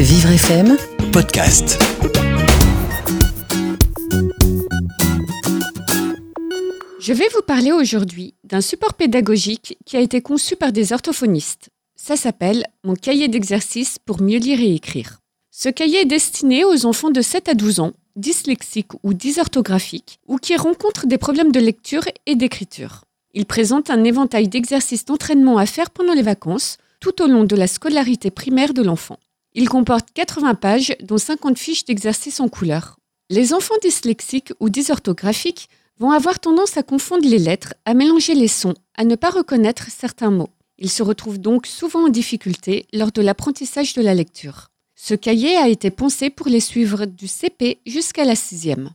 Vivre FM podcast. Je vais vous parler aujourd'hui d'un support pédagogique qui a été conçu par des orthophonistes. Ça s'appelle Mon cahier d'exercice pour mieux lire et écrire. Ce cahier est destiné aux enfants de 7 à 12 ans, dyslexiques ou dysorthographiques, ou qui rencontrent des problèmes de lecture et d'écriture. Il présente un éventail d'exercices d'entraînement à faire pendant les vacances, tout au long de la scolarité primaire de l'enfant. Il comporte 80 pages, dont 50 fiches d'exercices en couleur. Les enfants dyslexiques ou dysorthographiques vont avoir tendance à confondre les lettres, à mélanger les sons, à ne pas reconnaître certains mots. Ils se retrouvent donc souvent en difficulté lors de l'apprentissage de la lecture. Ce cahier a été pensé pour les suivre du CP jusqu'à la sixième.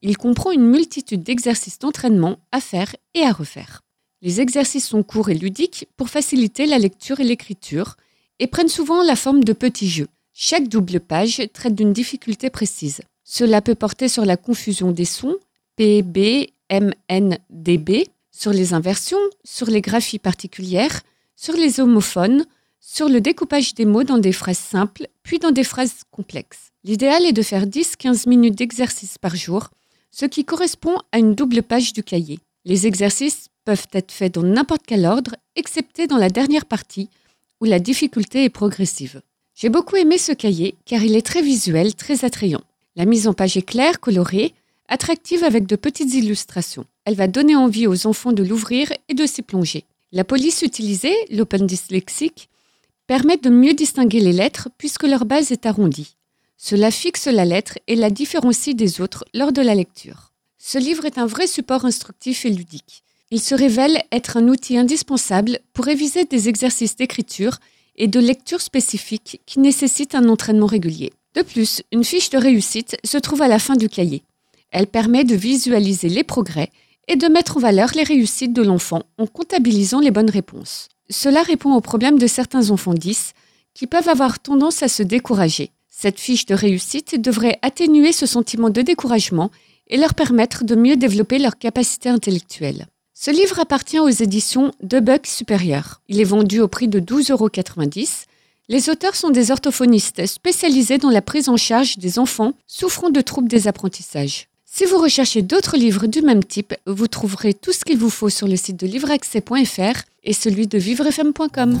Il comprend une multitude d'exercices d'entraînement à faire et à refaire. Les exercices sont courts et ludiques pour faciliter la lecture et l'écriture et prennent souvent la forme de petits jeux. Chaque double page traite d'une difficulté précise. Cela peut porter sur la confusion des sons, P, B, M, N, D, B, sur les inversions, sur les graphies particulières, sur les homophones, sur le découpage des mots dans des phrases simples, puis dans des phrases complexes. L'idéal est de faire 10-15 minutes d'exercice par jour, ce qui correspond à une double page du cahier. Les exercices peuvent être faits dans n'importe quel ordre, excepté dans la dernière partie, où la difficulté est progressive. J'ai beaucoup aimé ce cahier car il est très visuel, très attrayant. La mise en page est claire, colorée, attractive avec de petites illustrations. Elle va donner envie aux enfants de l'ouvrir et de s'y plonger. La police utilisée, l'open dyslexique, permet de mieux distinguer les lettres puisque leur base est arrondie. Cela fixe la lettre et la différencie des autres lors de la lecture. Ce livre est un vrai support instructif et ludique. Il se révèle être un outil indispensable pour réviser des exercices d'écriture et de lecture spécifiques qui nécessitent un entraînement régulier. De plus, une fiche de réussite se trouve à la fin du cahier. Elle permet de visualiser les progrès et de mettre en valeur les réussites de l'enfant en comptabilisant les bonnes réponses. Cela répond aux problèmes de certains enfants 10 qui peuvent avoir tendance à se décourager. Cette fiche de réussite devrait atténuer ce sentiment de découragement et leur permettre de mieux développer leurs capacités intellectuelles. Ce livre appartient aux éditions De Buck Supérieur. Il est vendu au prix de 12,90 euros. Les auteurs sont des orthophonistes spécialisés dans la prise en charge des enfants souffrant de troubles des apprentissages. Si vous recherchez d'autres livres du même type, vous trouverez tout ce qu'il vous faut sur le site de livreaccès.fr et celui de vivrefm.com.